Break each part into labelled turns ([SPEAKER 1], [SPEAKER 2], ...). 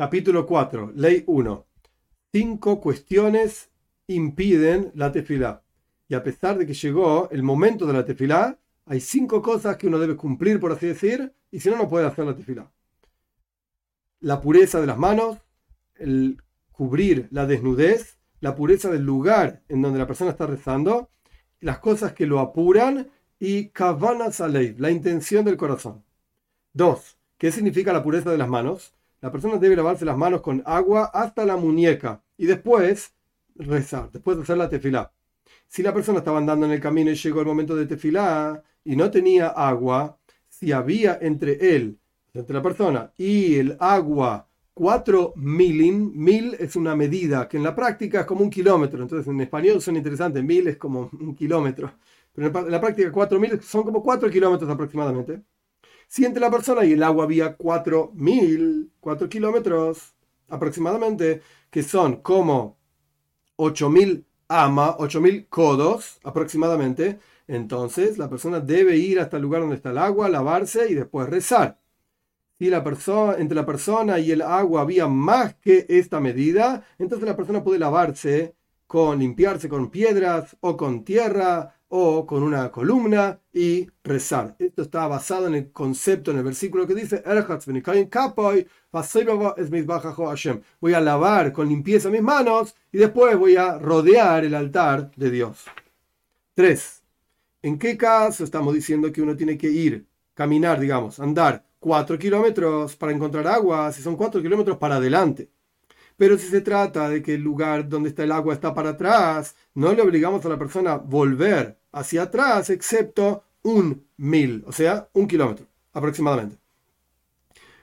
[SPEAKER 1] Capítulo 4, Ley 1. Cinco cuestiones impiden la tefilá. Y a pesar de que llegó el momento de la tefilá, hay cinco cosas que uno debe cumplir, por así decir, y si no, no puede hacer la tefilá. La pureza de las manos, el cubrir la desnudez, la pureza del lugar en donde la persona está rezando, las cosas que lo apuran y kavana salei, la intención del corazón. Dos, ¿qué significa la pureza de las manos? La persona debe lavarse las manos con agua hasta la muñeca y después rezar, después de hacer la tefilá. Si la persona estaba andando en el camino y llegó el momento de tefilá y no tenía agua, si había entre él, entre la persona y el agua 4 milin, mil es una medida que en la práctica es como un kilómetro, entonces en español son interesantes, mil es como un kilómetro, pero en la práctica 4 mil son como 4 kilómetros aproximadamente. Si entre la persona y el agua había 4 mil, 4 kilómetros aproximadamente, que son como 8 mil ama, 8 mil codos aproximadamente, entonces la persona debe ir hasta el lugar donde está el agua, lavarse y después rezar. Si la persona, entre la persona y el agua había más que esta medida, entonces la persona puede lavarse con limpiarse con piedras o con tierra o con una columna y rezar. Esto está basado en el concepto, en el versículo que dice, voy a lavar con limpieza mis manos y después voy a rodear el altar de Dios. 3. ¿En qué caso estamos diciendo que uno tiene que ir, caminar, digamos, andar 4 kilómetros para encontrar agua, si son 4 kilómetros para adelante. Pero si se trata de que el lugar donde está el agua está para atrás, no le obligamos a la persona a volver hacia atrás, excepto un mil, o sea, un kilómetro aproximadamente.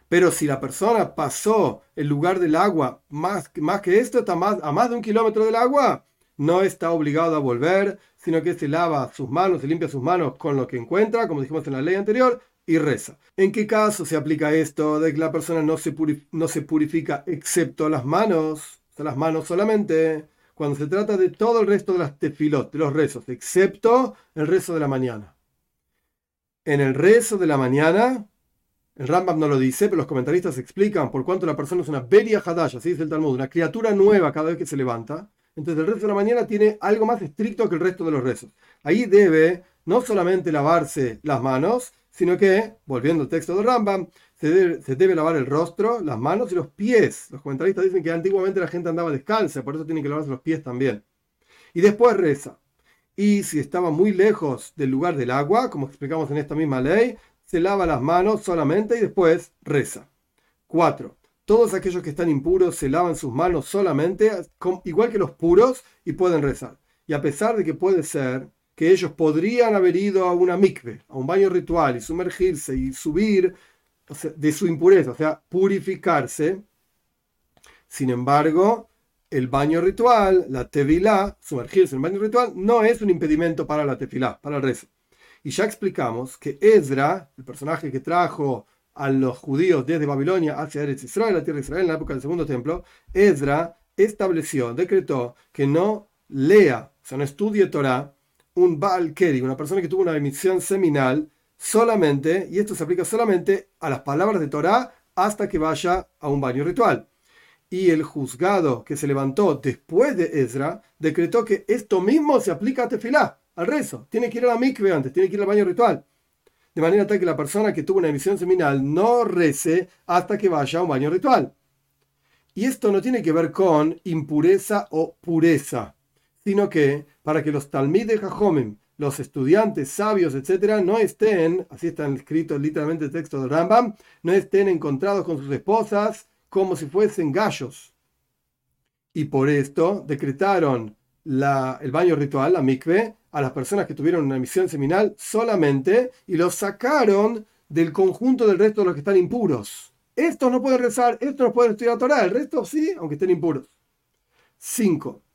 [SPEAKER 1] Pero si la persona pasó el lugar del agua más, más que esto, está más, a más de un kilómetro del agua, no está obligado a volver, sino que se lava sus manos, se limpia sus manos con lo que encuentra, como dijimos en la ley anterior, y reza. ¿En qué caso se aplica esto de que la persona no se, no se purifica excepto las manos? O las manos solamente. Cuando se trata de todo el resto de las tefilot, de los rezos, excepto el rezo de la mañana. En el rezo de la mañana, el Rambam no lo dice, pero los comentaristas explican por cuánto la persona es una Beria Hadash, así dice el Talmud, una criatura nueva cada vez que se levanta. Entonces el rezo de la mañana tiene algo más estricto que el resto de los rezos. Ahí debe no solamente lavarse las manos, sino que, volviendo al texto de Rambam, se debe, lavar el rostro, las manos y los pies. Los comentaristas dicen que antiguamente la gente andaba descalza, por eso tiene que lavarse los pies también. Y después reza. Y si estaba muy lejos del lugar del agua, como explicamos en esta misma ley, se lava las manos solamente y después reza. 4. Todos aquellos que están impuros se lavan sus manos solamente, igual que los puros, y pueden rezar. Y a pesar de que puede ser que ellos podrían haber ido a una mikve, a un baño ritual y sumergirse y subir de su impureza, o sea, purificarse. Sin embargo, el baño ritual, la tevilá, sumergirse en el baño ritual, no es un impedimento para la tefilá, para el rezo. Y ya explicamos que Ezra, el personaje que trajo a los judíos desde Babilonia hacia Eretz Israel, la tierra de Israel, en la época del segundo templo, Ezra estableció, decretó que no lea, o sea, no estudie Torah un Baal Keri, una persona que tuvo una emisión seminal, solamente, y esto se aplica solamente a las palabras de Torah hasta que vaya a un baño ritual. Y el juzgado que se levantó después de Ezra decretó que esto mismo se aplica a Tefilá, al rezo. Tiene que ir a la mikve antes, tiene que ir al baño ritual. De manera tal que la persona que tuvo una emisión seminal no rece hasta que vaya a un baño ritual. Y esto no tiene que ver con impureza o pureza sino que para que los talmid de Jajomim, los estudiantes sabios, etcétera, no estén, así está escrito literalmente el texto de Rambam, no estén encontrados con sus esposas como si fuesen gallos. Y por esto decretaron el baño ritual, la mikve, a las personas que tuvieron una misión seminal solamente y los sacaron del conjunto del resto de los que están impuros. Estos no pueden rezar, estos no pueden estudiar Torah, el resto sí, aunque estén impuros. 5.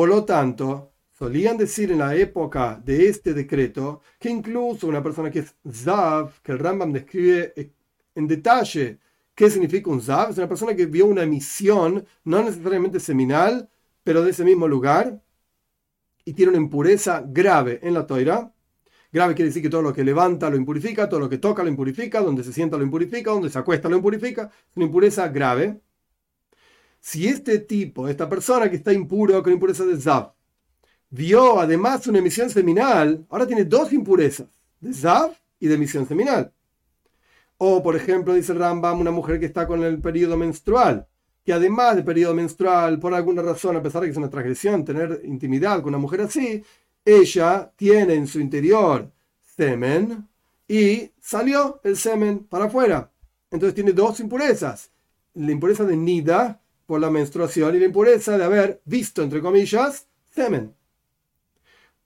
[SPEAKER 1] Por lo tanto, solían decir en la época de este decreto que incluso una persona que es Zav, que el Rambam describe en detalle qué significa un Zav, es una persona que vio una emisión, no necesariamente seminal, pero de ese mismo lugar, y tiene una impureza grave en la toira. Grave quiere decir que todo lo que levanta lo impurifica, todo lo que toca lo impurifica, donde se sienta lo impurifica, donde se acuesta lo impurifica. Es una impureza grave. Si este tipo, esta persona que está impuro con impureza de Zav, vio además una emisión seminal, ahora tiene dos impurezas, de Zav y de emisión seminal. O, por ejemplo, dice Rambam, una mujer que está con el periodo menstrual, que además del periodo menstrual, por alguna razón, a pesar de que es una transgresión tener intimidad con una mujer así, ella tiene en su interior semen y salió el semen para afuera. Entonces tiene dos impurezas. La impureza de nida por la menstruación y la impureza de haber visto, entre comillas, semen.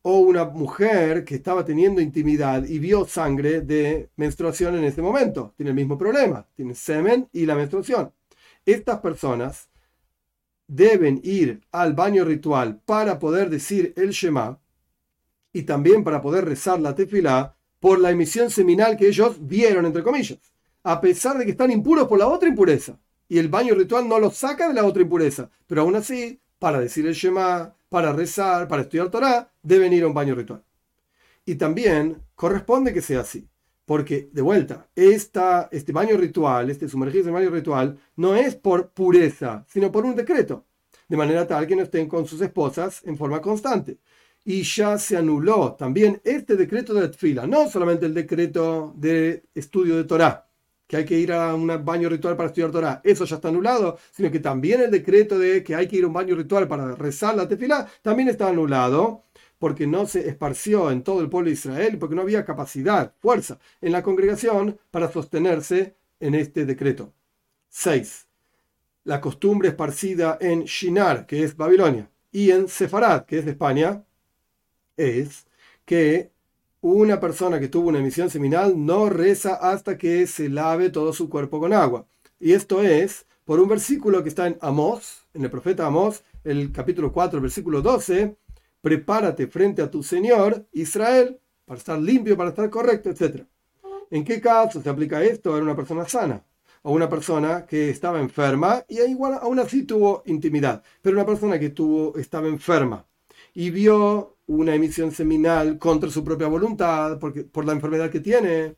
[SPEAKER 1] O una mujer que estaba teniendo intimidad y vio sangre de menstruación en ese momento. Tiene el mismo problema. Tiene semen y la menstruación. Estas personas deben ir al baño ritual para poder decir el Shema y también para poder rezar la tefilá por la emisión seminal que ellos vieron, entre comillas, a pesar de que están impuros por la otra impureza. Y el baño ritual no los saca de la otra impureza, pero aún así, para decir el Shema, para rezar, para estudiar Torah, deben ir a un baño ritual. Y también corresponde que sea así. Porque, de vuelta, este baño ritual, este sumergirse en baño ritual, no es por pureza, sino por un decreto. De manera tal que no estén con sus esposas en forma constante. Y ya se anuló también este decreto de la tfila, no solamente el decreto de estudio de Torah, que hay que ir a un baño ritual para estudiar Torah, eso ya está anulado, sino que también el decreto de que hay que ir a un baño ritual para rezar la tefila también está anulado porque no se esparció en todo el pueblo de Israel, porque no había capacidad, fuerza en la congregación para sostenerse en este decreto. 6. La costumbre esparcida en Shinar, que es Babilonia, y en Sefarad, que es España, es que una persona que tuvo una emisión seminal no reza hasta que se lave todo su cuerpo con agua. Y esto es por un versículo que está en Amós, en el profeta Amós, el capítulo 4, versículo 12, prepárate frente a tu Señor, Israel, para estar limpio, para estar correcto, etc. ¿En qué caso se aplica esto? Era una persona sana o una persona que estaba enferma y igual aún así tuvo intimidad, pero una persona que tuvo, estaba enferma y vio una emisión seminal contra su propia voluntad, porque, por la enfermedad que tiene,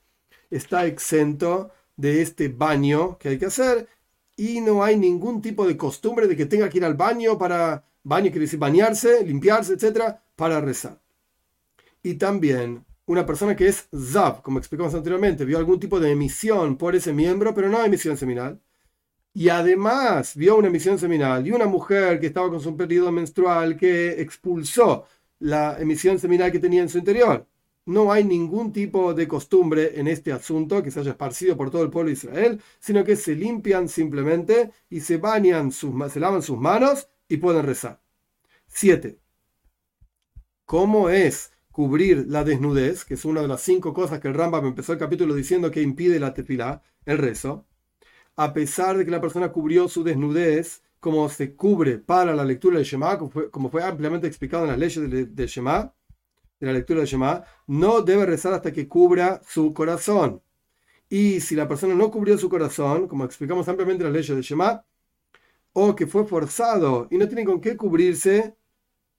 [SPEAKER 1] está exento de este baño que hay que hacer y no hay ningún tipo de costumbre de que tenga que ir al baño para Baño quiere decir bañarse, limpiarse, etcétera, para rezar. Y también una persona que es Zav, como explicamos anteriormente, vio algún tipo de emisión por ese miembro, pero no emisión seminal. Y además vio una emisión seminal y una mujer que estaba con su periodo menstrual que expulsó la emisión seminal que tenía en su interior. No hay ningún tipo de costumbre en este asunto que se haya esparcido por todo el pueblo de Israel, sino que se limpian simplemente y se bañan, sus, se lavan sus manos y pueden rezar. 7. ¿Cómo es cubrir la desnudez? Que es una de las cinco cosas que el Rambam empezó el capítulo diciendo que impide la tefilá, el rezo. A pesar de que la persona cubrió su desnudez, como se cubre para la lectura del Shema, como fue, ampliamente explicado en las leyes del, Shema, de la lectura del Shema, no debe rezar hasta que cubra su corazón. Y si la persona no cubrió su corazón, como explicamos ampliamente en las leyes del Shema, o que fue forzado y no tiene con qué cubrirse,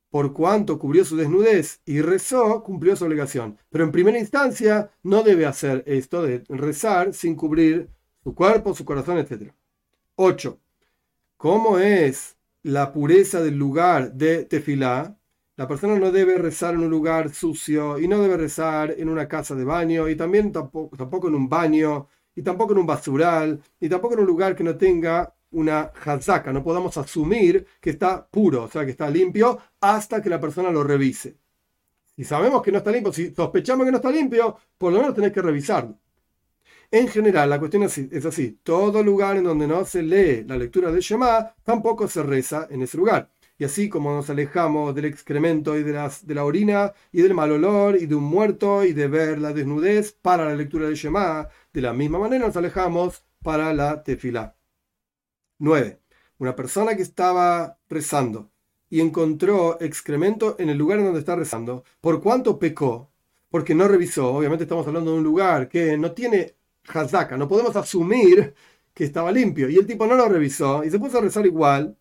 [SPEAKER 1] por cuanto cubrió su desnudez y rezó, cumplió su obligación. Pero en primera instancia no debe hacer esto de rezar sin cubrir su cuerpo, su corazón, etc. 8. ¿Cómo es la pureza del lugar de tefilá? La persona no debe rezar en un lugar sucio y no debe rezar en una casa de baño y también tampoco, en un baño y tampoco en un basural y tampoco en un lugar que no tenga una hazaka, no podamos asumir que está puro, o sea, que está limpio, hasta que la persona lo revise. Si sabemos que no está limpio, si sospechamos que no está limpio, por lo menos tenés que revisarlo. En general, la cuestión es así, todo lugar en donde no se lee la lectura de Shema, tampoco se reza en ese lugar. Y así como nos alejamos del excremento y de, las, de la orina y del mal olor y de un muerto y de ver la desnudez para la lectura de Shema, de la misma manera nos alejamos para la tefilá. 9. Una persona que estaba rezando y encontró excremento en el lugar en donde está rezando. ¿Por cuánto pecó? Porque no revisó. Obviamente estamos hablando de un lugar que no tiene No podemos asumir que estaba limpio. Y el tipo no lo revisó y se puso a rezar igual.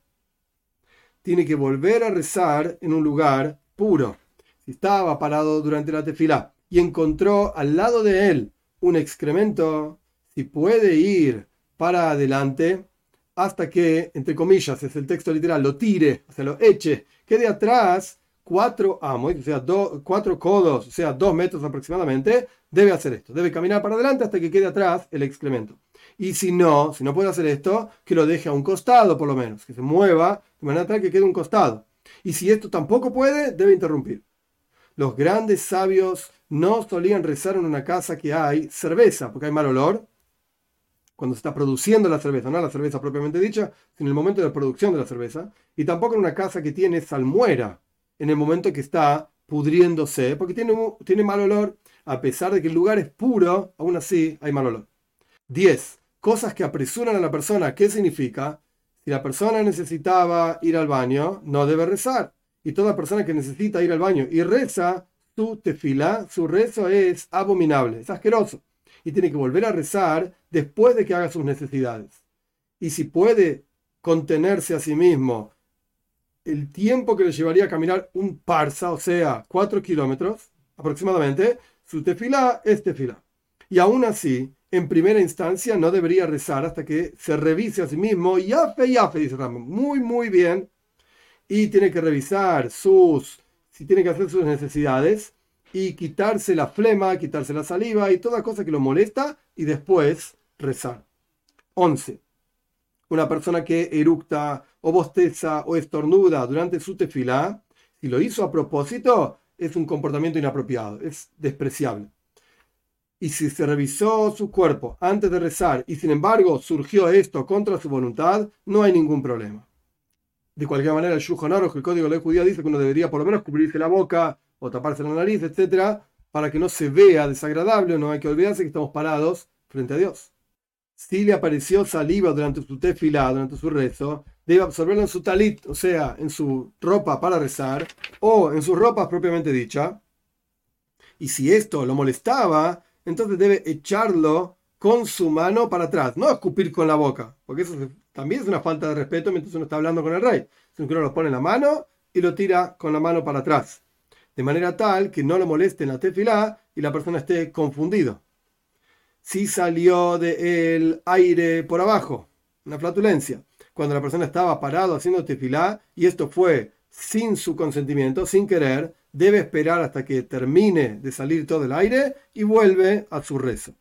[SPEAKER 1] Tiene que volver a rezar en un lugar puro. Si estaba parado durante la tefilá y encontró al lado de él un excremento, si puede ir para adelante hasta que, entre comillas, es el texto literal, lo tire, o sea, lo eche, quede atrás cuatro amos, o sea, cuatro codos, o sea, dos metros aproximadamente, debe hacer esto. Debe caminar para adelante hasta que quede atrás el excremento. Y si no, si no puede hacer esto, que lo deje a un costado por lo menos, que se mueva de manera tal que quede un costado. Y si esto tampoco puede, debe interrumpir. Los grandes sabios no solían rezar en una casa que hay cerveza, porque hay mal olor, cuando se está produciendo la cerveza, no la cerveza propiamente dicha, sino en el momento de la producción de la cerveza, y tampoco en una casa que tiene salmuera, en el momento que está pudriéndose, porque tiene, tiene mal olor, a pesar de que el lugar es puro, aún así hay mal olor. 10. Cosas que apresuran a la persona. ¿Qué significa? Si la persona necesitaba ir al baño, no debe rezar. Y toda persona que necesita ir al baño y reza, su tefila, su rezo es abominable, es asqueroso. Y tiene que volver a rezar después de que haga sus necesidades. Y si puede contenerse a sí mismo el tiempo que le llevaría a caminar un parsa, o sea, cuatro kilómetros aproximadamente, su tefilá es tefilá. Y aún así, en primera instancia, no debería rezar hasta que se revise a sí mismo. Yafe, yafe, dice Rambam. Muy, muy bien. Y tiene que revisar sus, si tiene que hacer sus necesidades y quitarse la flema, quitarse la saliva y toda cosa que lo molesta y después rezar. 11 una persona que eructa o bosteza o estornuda durante su tefilá, si lo hizo a propósito, es un comportamiento inapropiado, es despreciable. Y si se revisó su cuerpo antes de rezar y sin embargo surgió esto contra su voluntad, no hay ningún problema. De cualquier manera, el Shulchan el código de la judía, dice que uno debería por lo menos cubrirse la boca o taparse la nariz, etc., para que no se vea desagradable. No hay que olvidarse que estamos parados frente a Dios si le apareció saliva durante su tefilá, durante su rezo, debe absorberlo en su talit, o sea, en su ropa para rezar, o en sus ropas propiamente dicha. Y si esto lo molestaba, entonces debe echarlo con su mano para atrás, no escupir con la boca, porque eso también es una falta de respeto mientras uno está hablando con el rey, sino uno lo pone en la mano y lo tira con la mano para atrás, de manera tal que no lo moleste en la tefilá y la persona esté confundido si salió del aire por abajo, una flatulencia, cuando la persona estaba parado haciendo tefilá y esto fue sin su consentimiento, sin querer, debe esperar hasta que termine de salir todo el aire y vuelve a su rezo.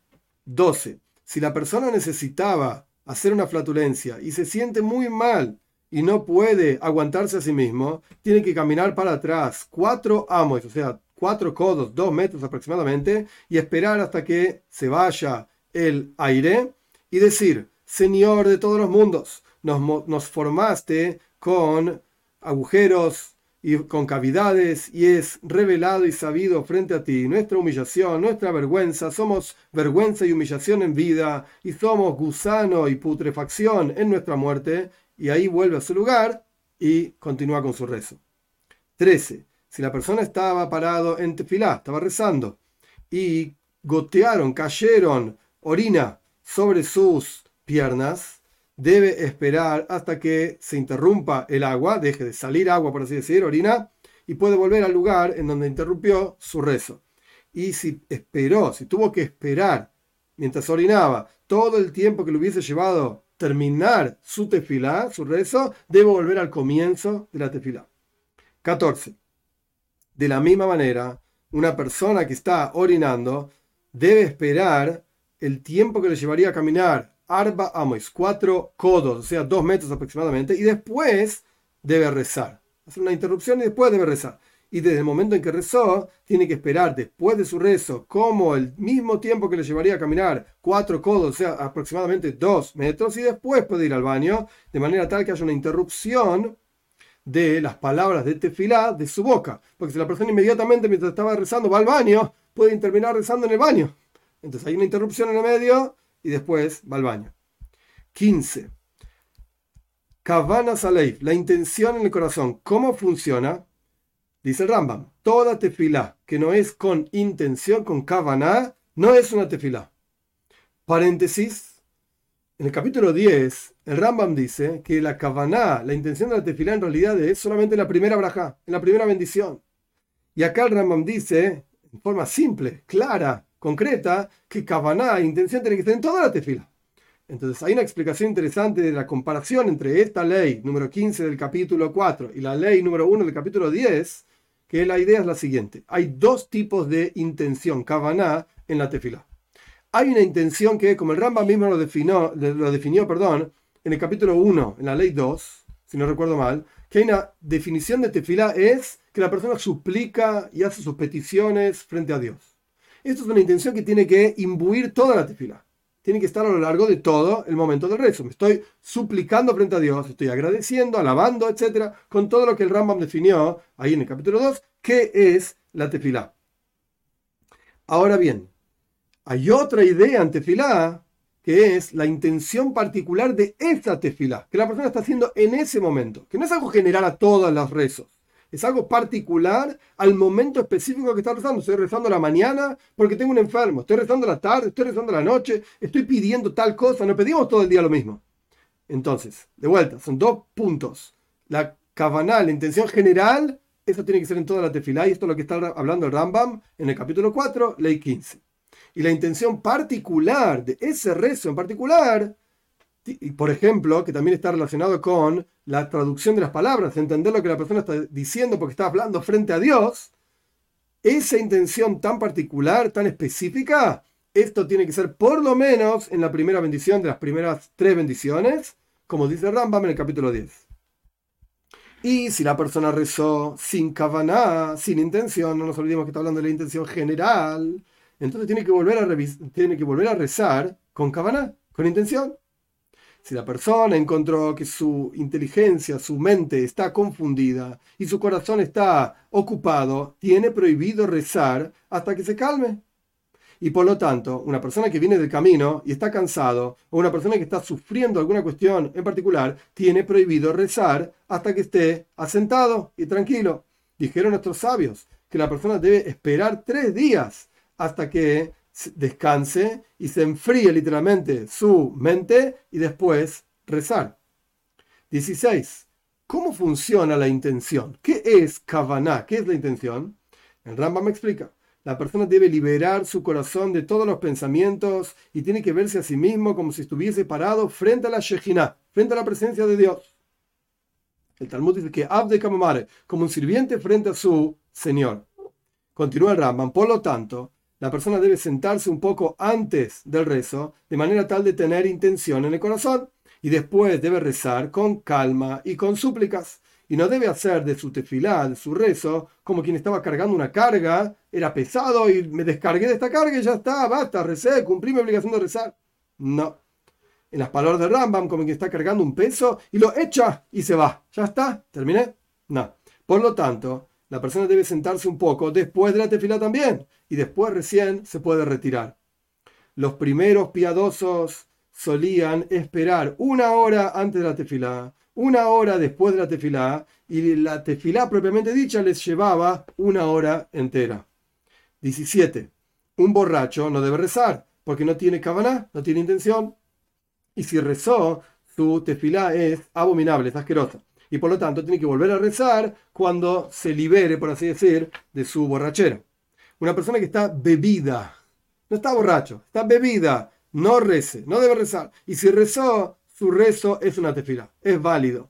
[SPEAKER 1] 12. Si la persona necesitaba hacer una flatulencia y se siente muy mal y no puede aguantarse a sí mismo, tiene que caminar para atrás cuatro amos, o sea, cuatro codos, dos metros aproximadamente, y esperar hasta que se vaya el aire y decir, Señor de todos los mundos, nos, formaste con agujeros y con cavidades y es revelado y sabido frente a ti nuestra humillación, nuestra vergüenza, somos vergüenza y humillación en vida y somos gusano y putrefacción en nuestra muerte y ahí vuelve a su lugar y continúa con su rezo. 13. Si la persona estaba parado en tefilá, estaba rezando, y gotearon, cayeron orina sobre sus piernas, debe esperar hasta que se interrumpa el agua, deje de salir agua, por así decir, orina, y puede volver al lugar en donde interrumpió su rezo. Y si esperó, si tuvo que esperar mientras orinaba todo el tiempo que le hubiese llevado terminar su tefilá, su rezo, debe volver al comienzo de la tefilá. 14. De la misma manera, una persona que está orinando debe esperar el tiempo que le llevaría a caminar arba amos, cuatro codos, o sea, dos metros aproximadamente, y después debe rezar. Hacer una interrupción y después debe rezar. Y desde el momento en que rezó, tiene que esperar después de su rezo, como el mismo tiempo que le llevaría a caminar cuatro codos, o sea, aproximadamente dos metros, y después puede ir al baño, de manera tal que haya una interrupción de las palabras de tefilá de su boca. Porque si la persona inmediatamente mientras estaba rezando va al baño, puede terminar rezando en el baño. Entonces hay una interrupción en el medio y después va al baño. 15. Kavana Saleif, la intención en el corazón. ¿Cómo funciona? Dice Rambam, toda tefilá que no es con intención, con kavana, no es una tefilá. Paréntesis, en el capítulo 10, el Rambam dice que la kavaná, la intención de la tefilá en realidad es solamente la primera braja, en la primera bendición. Y acá el Rambam dice, en forma simple, clara, concreta, que kavaná, intención tiene que estar en toda la tefila. Entonces hay una explicación interesante de la comparación entre esta ley número 15 del capítulo 4 y la ley número 1 del capítulo 10, que la idea es la siguiente. Hay dos tipos de intención, kavaná, en la tefilá. Hay una intención que, como el Rambam mismo lo definió, lo definió perdón, en el capítulo 1, en la ley 2, si no recuerdo mal, que hay una definición de tefilá es que la persona suplica y hace sus peticiones frente a Dios. Esto es una intención que tiene que imbuir toda la tefilá. Tiene que estar a lo largo de todo el momento del rezo. Me estoy suplicando frente a Dios, estoy agradeciendo, alabando, etcétera, con todo lo que el Rambam definió ahí en el capítulo 2, que es la tefilá. Ahora bien, hay otra idea en tefilá que es la intención particular de esta tefilá, que la persona está haciendo en ese momento, que no es algo general a todos los rezos, es algo particular al momento específico que está rezando. Estoy rezando la mañana porque tengo un enfermo, estoy rezando la tarde, estoy rezando la noche, estoy pidiendo tal cosa, no pedimos todo el día lo mismo. Entonces, de vuelta, son dos puntos. La kavaná, la intención general, eso tiene que ser en toda la tefilá, y esto es lo que está hablando el Rambam en el capítulo 4, ley 15 y la intención particular de ese rezo en particular, por ejemplo, que también está relacionado con la traducción de las palabras, entender lo que la persona está diciendo porque está hablando frente a Dios, esa intención tan particular, tan específica, esto tiene que ser por lo menos en la primera bendición de las primeras tres bendiciones, como dice Rambam en el capítulo 10. Y si la persona rezó sin kavaná, sin intención, no nos olvidemos que está hablando de la intención general, entonces tiene que volver a, tiene que volver a rezar con cabana, con intención. Si la persona encontró que su inteligencia, su mente está confundida y su corazón está ocupado, tiene prohibido rezar hasta que se calme. Y por lo tanto, una persona que viene del camino y está cansado, o una persona que está sufriendo alguna cuestión en particular, tiene prohibido rezar hasta que esté asentado y tranquilo. Dijeron nuestros sabios que la persona debe esperar tres días hasta que descanse y se enfríe literalmente su mente y después rezar. 16. ¿Cómo funciona la intención? ¿Qué es kavaná? ¿Qué es la intención? El Rambam me explica. La persona debe liberar su corazón de todos los pensamientos y tiene que verse a sí mismo como si estuviese parado frente a la Shejinah, frente a la presencia de Dios. El Talmud dice que Abde Kamamare, como un sirviente frente a su Señor. Continúa el Rambam, por lo tanto, la persona debe sentarse un poco antes del rezo, de manera tal de tener intención en el corazón, y después debe rezar con calma y con súplicas. Y no debe hacer de su tefilá, de su rezo, como quien estaba cargando una carga, era pesado y me descargué de esta carga y ya está, basta, recé, cumplí mi obligación de rezar. No. En las palabras de Rambam, como quien está cargando un peso y lo echa y se va. ¿Ya está? ¿Terminé? No. Por lo tanto, la persona debe sentarse un poco después de la tefilá también y después recién se puede retirar. Los primeros piadosos solían esperar una hora antes de la tefilá, una hora después de la tefilá y la tefilá propiamente dicha les llevaba una hora entera. 17. Un borracho no debe rezar porque no tiene cabana, no tiene intención. Y si rezó, su tefilá es abominable, es asquerosa y por lo tanto tiene que volver a rezar cuando se libere, por así decir, de su borrachera. Una persona que está bebida, no está borracho, está bebida, no rece, no debe rezar. Y si rezó, su rezo es una tefila, es válido.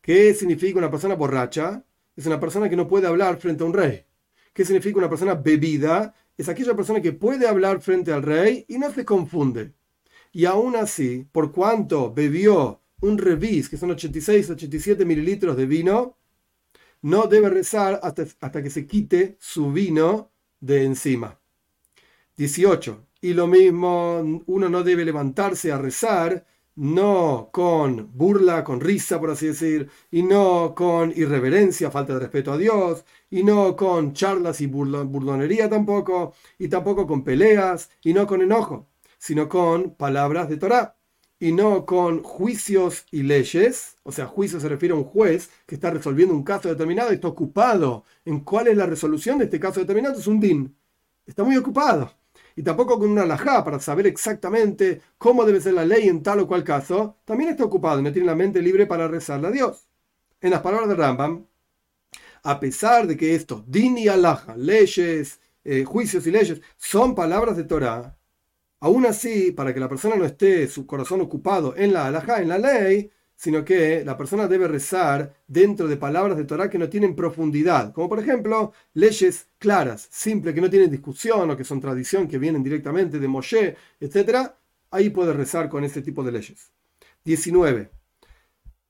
[SPEAKER 1] ¿Qué significa una persona borracha? Es una persona que no puede hablar frente a un rey. ¿Qué significa una persona bebida? Es aquella persona que puede hablar frente al rey y no se confunde. Y aún así, por cuanto bebió un revis, que son 86, 87 mililitros de vino, no debe rezar hasta, hasta que se quite su vino de encima. 18. Y lo mismo, uno no debe levantarse a rezar, no con burla, con risa, por así decir, y no con irreverencia, falta de respeto a Dios, y no con charlas y burdonería tampoco, y tampoco con peleas, y no con enojo, sino con palabras de Torah y no con juicios y leyes, o sea, juicio se refiere a un juez que está resolviendo un caso determinado y está ocupado en cuál es la resolución de este caso determinado, es un din. Está muy ocupado. Y tampoco con una alajá para saber exactamente cómo debe ser la ley en tal o cual caso, también está ocupado y no tiene la mente libre para rezarle a Dios. En las palabras de Rambam, a pesar de que estos din y alajá, leyes, eh, juicios y leyes, son palabras de Torah, Aún así, para que la persona no esté su corazón ocupado en la halajá, en la ley, sino que la persona debe rezar dentro de palabras de Torah que no tienen profundidad, como por ejemplo leyes claras, simples, que no tienen discusión o que son tradición, que vienen directamente de Moshe, etc. Ahí puede rezar con ese tipo de leyes. 19.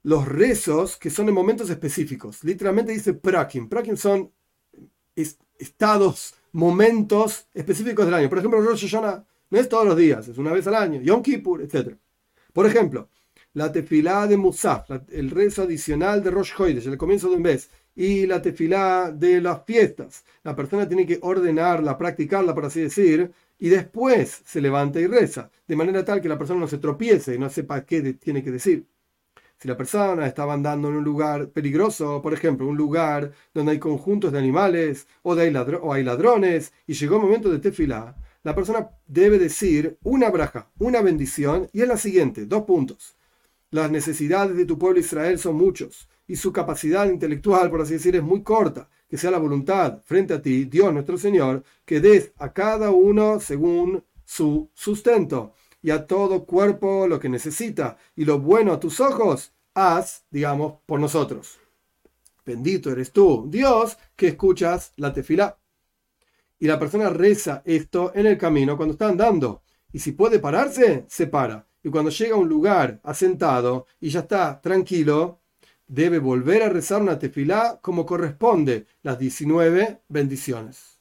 [SPEAKER 1] Los rezos que son en momentos específicos. Literalmente dice prakim. Prakim son estados, momentos específicos del año. Por ejemplo, Rosh Hashanah no es todos los días, es una vez al año. Yom Kippur, etc. Por ejemplo, la tefilá de Musaf, el rezo adicional de Rosh Hoidesh, el comienzo de un mes, y la tefilá de las fiestas. La persona tiene que ordenarla, practicarla, por así decir, y después se levanta y reza, de manera tal que la persona no se tropiece y no sepa qué tiene que decir. Si la persona estaba andando en un lugar peligroso, por ejemplo, un lugar donde hay conjuntos de animales o, hay, o hay ladrones, y llegó el momento de tefilá, la persona debe decir una braja, una bendición, y es la siguiente, dos puntos. Las necesidades de tu pueblo Israel son muchos, y su capacidad intelectual, por así decir, es muy corta. Que sea la voluntad frente a ti, Dios nuestro Señor, que des a cada uno según su sustento, y a todo cuerpo lo que necesita, y lo bueno a tus ojos, haz, digamos, por nosotros. Bendito eres tú, Dios, que escuchas la tefila y la persona reza esto en el camino cuando está andando. Y si puede pararse, se para. Y cuando llega a un lugar asentado y ya está tranquilo, debe volver a rezar una tefilá como corresponde, las 19 bendiciones.